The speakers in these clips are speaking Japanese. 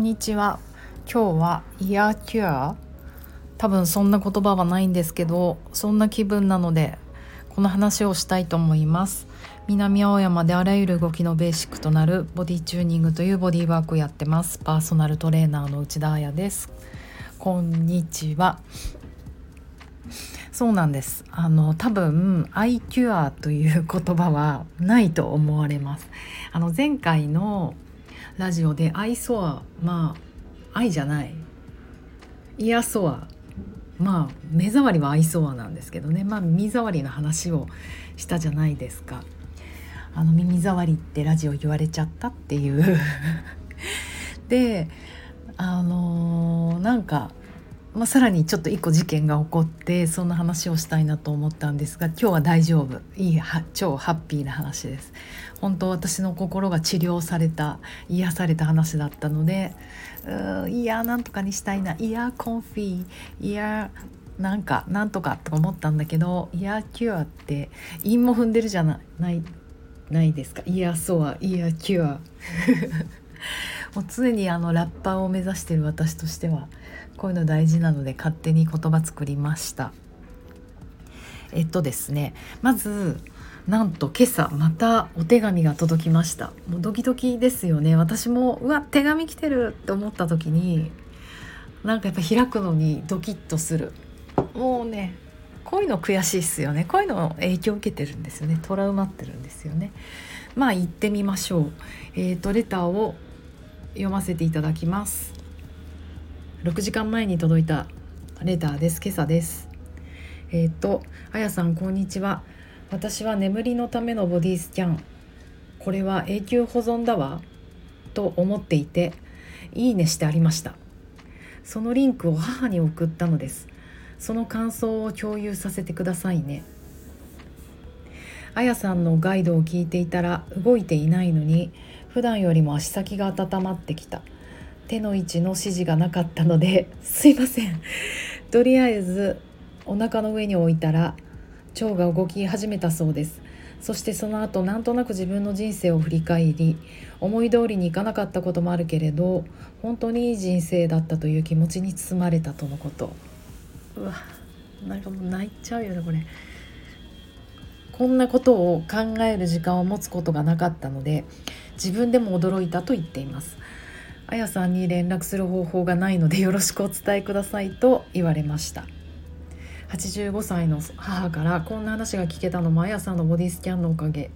んにちは。今日はイヤーキュア。多分そんな言葉はないんですけどそんな気分なのでこの話をしたいと思います。南青山であらゆる動きのベーシックとなるボディチューニングというボディワークをやってます。パーソナルトレーナーの内田彩です。こんにちは。そうなんです。あの多分「アイキュア」という言葉はないと思われます。あの前回のラジオで「アイソア」まあ愛じゃない。イヤソアまあ目障りは愛想はなんですけどね。まあ耳障りの話をしたじゃないですか。あの耳障りってラジオ言われちゃったっていう。であのー、なんか、まあ、さらにちょっと一個事件が起こってそんな話をしたいなと思ったんですが今日は大丈夫。いいは超ハッピーな話です。本当私の心が治療された癒された話だったのでいやなんとかにしたいな。いやコンフィ。いやなんかなんとかと思ったんだけどイヤーキュアって韻も踏んでるじゃないないですか。イヤーソアイヤーキュア。もう常にあのラッパーを目指してる私としてはこういうの大事なので勝手に言葉作りました。えっとですねまずなんと今朝またお手紙が届きました。もうドキドキですよね。私もうわ手紙来てるって思った時になんかやっぱ開くのにドキッとする。もうねこういうの悔しいっすよね。こういうの影響を受けてるんですよね。トラウマってるんですよね。まあ行ってみましょう。えっ、ー、とレターを読ませていただきます。6時間前に届いたレターです。今朝です。えっ、ー、とあやさんこんにちは。私は眠りのためのボディスキャン。これは永久保存だわ。と思っていていいねしてありました。そのリンクを母に送ったのです。その感想を共有させてくださいね。あやさんのガイドを聞いていたら動いていないのに普段よりも足先が温まってきた。手の位置の指示がなかったのですいません。とりあえずお腹の上に置いたら腸が動き始めたそうです。そしてその後なんとなく自分の人生を振り返り思い通りにいかなかったこともあるけれど本当にいい人生だったという気持ちに包まれたとのこと。うわなんかもう泣いちゃうよねこれ。こんなことを考える時間を持つことがなかったので自分でも驚いたと言っていますあやさんに連絡する方法がないのでよろしくお伝えくださいと言われました。85歳の母からこんな話が聞けたのもあやさんのボディスキャンのおかげ。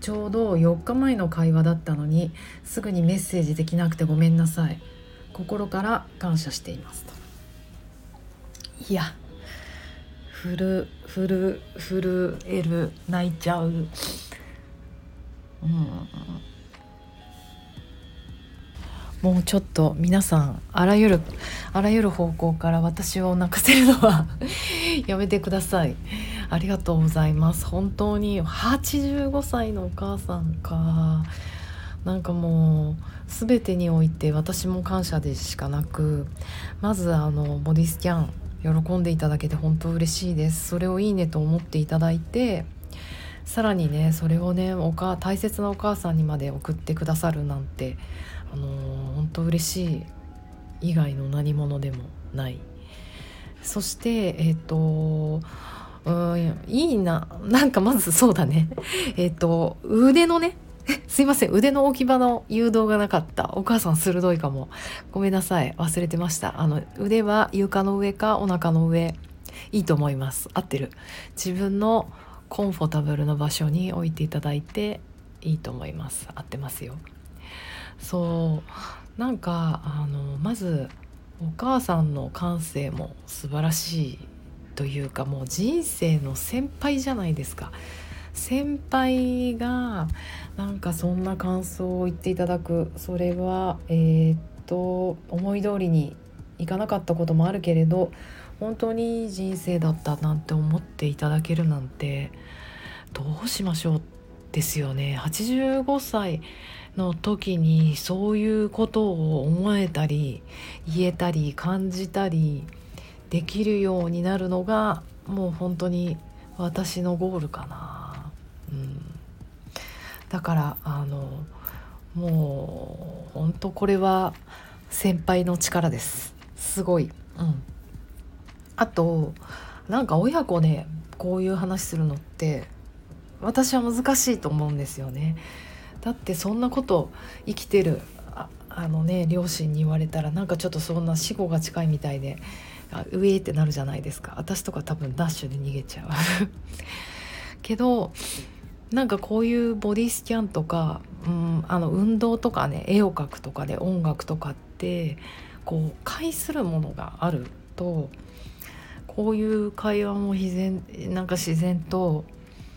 ちょうど4日前の会話だったのにすぐにメッセージできなくてごめんなさい。心から感謝していますと。いやふるふるふるえる泣いちゃう。うん。もうちょっと皆さんあらゆるあらゆる方向から私を泣かせるのは やめてください。ありがとうございます。本当に85歳のお母さんか。なんかもう全てにおいて私も感謝でしかなくまずあのボディスキャン喜んでいただけて本当嬉しいです。それをいいねと思っていただいてさらにねそれをねおか大切なお母さんにまで送ってくださるなんてあのー、本当嬉しい以外の何者でもない。そしてえっ、ー、とうんいいななんかまずそうだね。えっ、と腕のね すいません腕の置き場の誘導がなかった。お母さん鋭いかも。ごめんなさい忘れてました。あの腕は床の上かお腹の上。いいと思います。合ってる。自分のコンフォータブルな場所に置いていただいていいと思います。合ってますよ。そう。なんかあのまずお母さんの感性も素晴らしいというかもう人生の先輩じゃないですか。先輩がなんかそんな感想を言っていただく。それはえー、っと思い通りにいかなかったこともあるけれど本当にいい人生だったなんて思っていただけるなんてどうしましょうですよね。85歳の時にそういうことを思えたり言えたり感じたりできるようになるのがもう本当に私のゴールかな、うん、だからあのもう本当これは先輩の力です。すごい。うん。あとなんか親子でこういう話するのって私は難しいと思うんですよね。だってそんなこと生きてるああのね両親に言われたらなんかちょっとそんな死後が近いみたいで上ってなるじゃないですか。私とか多分ダッシュで逃げちゃう。けどなんかこういうボディスキャンとか、うん、あの運動とかね絵を描くとかで音楽とかってこう介するものがあるとこういう会話も自然なんか自然と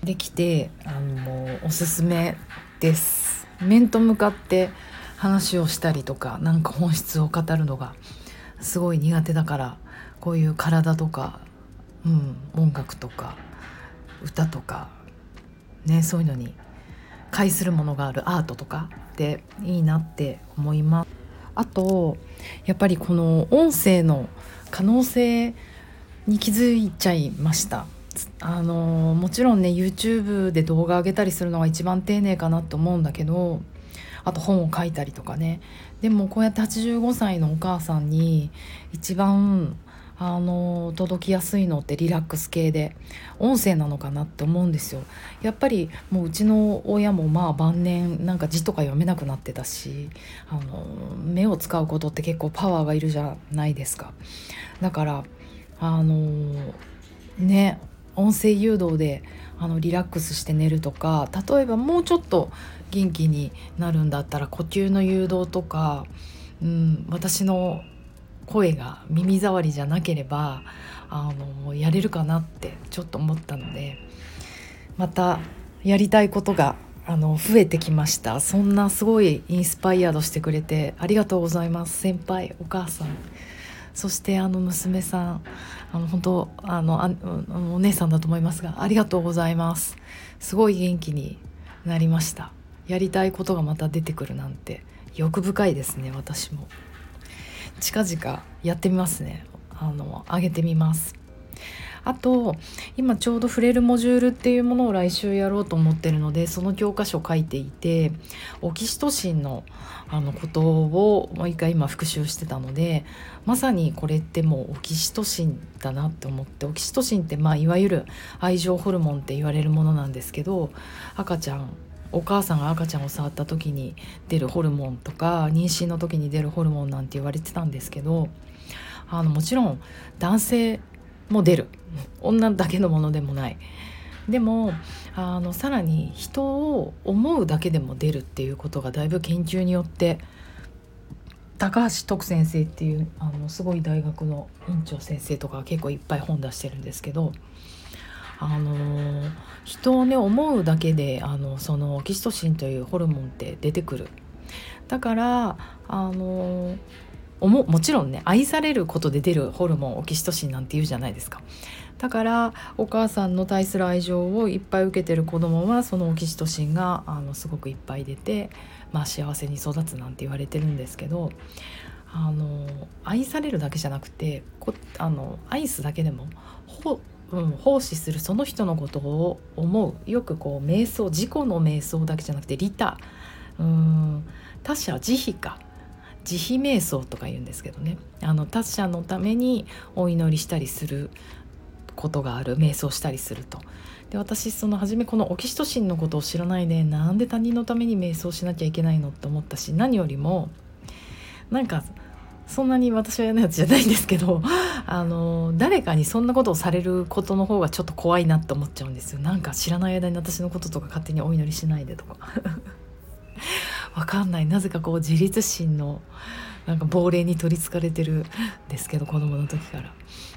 できてあのおすすめです面と向かって話をしたりとかなんか本質を語るのがすごい苦手だからこういう体とか、うん、音楽とか歌とかねそういうのに介するものがあるアートとかでいいなって思います。あとやっぱりこの音声の可能性に気づいちゃいました。あのもちろんね YouTube で動画上げたりするのが一番丁寧かなと思うんだけどあと本を書いたりとかね。でもこうやって85歳のお母さんに一番あの届きやすいのってリラックス系で音声なのかなって思うんですよ。やっぱりもううちの親もまあ晩年なんか字とか読めなくなってたしあの目を使うことって結構パワーがいるじゃないですか。だからあのね音声誘導であのリラックスして寝るとか例えばもうちょっと元気になるんだったら呼吸の誘導とか、うん、私の声が耳障りじゃなければあのやれるかなってちょっと思ったのでまたやりたいことがあの増えてきました。そんなすごいインスパイアードしてくれてありがとうございます。先輩お母さん。そしてあの娘さんあの本当あのあお姉さんだと思いますがありがとうございます。すごい元気になりました。やりたいことがまた出てくるなんて欲深いですね私も。近々やってみますね。あの上げてみます。あと今ちょうど触れるモジュールっていうものを来週やろうと思ってるのでその教科書を書いていてオキシトシンのあのことをもう一回今復習してたのでまさにこれってもうオキシトシンだなって思ってオキシトシンってまあいわゆる愛情ホルモンって言われるものなんですけど赤ちゃんお母さんが赤ちゃんを触った時に出るホルモンとか妊娠の時に出るホルモンなんて言われてたんですけどあのもちろん男性も出る。女だけのものでもない。でもあのさらに人を思うだけでも出るっていうことがだいぶ研究によって高橋徳先生っていうあのすごい大学の院長先生とか結構いっぱい本出してるんですけどあの人をね思うだけであのそのオキシトシンというホルモンって出てくる。だからあのももちろんね愛されることで出るホルモンオキシトシンなんて言うじゃないですか。だからお母さんの対する愛情をいっぱい受けてる子供はそのオキシトシンがあのすごくいっぱい出て、まあ、幸せに育つなんて言われてるんですけどあの愛されるだけじゃなくてこあの愛すだけでもほ、うん、奉仕するその人のことを思う。よくこう瞑想自己の瞑想だけじゃなくて利他。うん他者慈悲か。慈悲瞑想とか言うんですけどね。あの他者のためにお祈りしたりすることがある。瞑想したりすると。で私その初めこのオキシトシンのことを知らないでなんで他人のために瞑想しなきゃいけないのって思ったし何よりもなんかそんなに私は嫌なやつじゃないんですけど あの誰かにそんなことをされることの方がちょっと怖いなって思っちゃうんですよ。なんか知らない間に私のこととか勝手にお祈りしないでとか。わかんない。なぜかこう自立心のなんか亡霊に取りつかれてるんですけど子供の時から。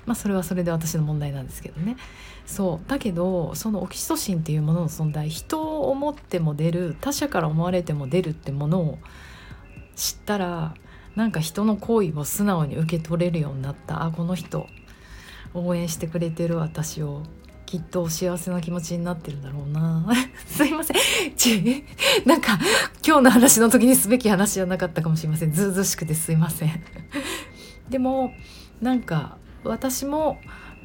まあそれはそれで私の問題なんですけどね。そう。だけどそのオキシトシンっていうものの存在人を思っても出る他者から思われても出るってものを知ったらなんか人の行為を素直に受け取れるようになった。あこの人応援してくれてる私を。きっと幸せな気持ちになってるんだろうな。すいません。ちなんか今日の話の時にすべき話じゃなかったかもしれません。ずうずしくてすいません。でもなんか私も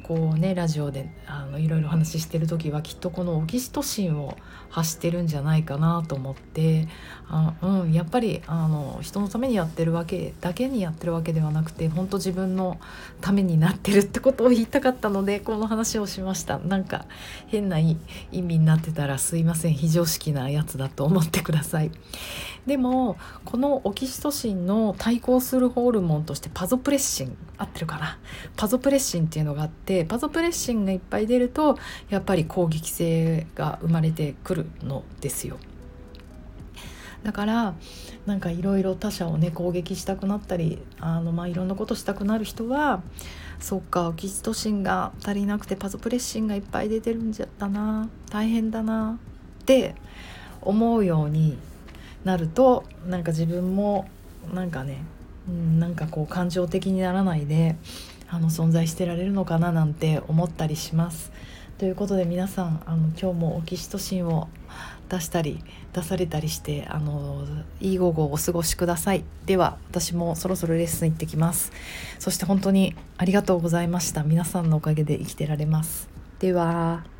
こうねラジオであのいろいろ話してる時はきっとこのオキシトシンを発してるんじゃないかなと思ってあ、うん、やっぱりあの人のためにやってるわけだけにやってるわけではなくて本当自分のためになってるってことを言いたかったのでこの話をしました。なんか変な意味になってたらすいません非常識なやつだと思ってください。でもこのオキシトシンの対抗するホルモンとしてパゾプレッシン合ってるかな？パゾプレッシンっていうのがあってパゾプレッシンがいっぱい出るとやっぱり攻撃性が生まれてくるのですよ。だからなんかいろいろ他者をね攻撃したくなったりあのまあいろんなことしたくなる人はそっかオキシトシンが足りなくてパゾプレッシンがいっぱい出てるんじゃったな大変だなって思うようになるとなんか自分もなんかね、うん、なんかこう感情的にならないであの存在してられるのかななんて思ったりします。ということで皆さんあの今日もオキシトシンを出したり出されたりしてあのいい午後をお過ごしください。では私もそろそろレッスン行ってきます。そして本当にありがとうございました。皆さんのおかげで生きてられます。では。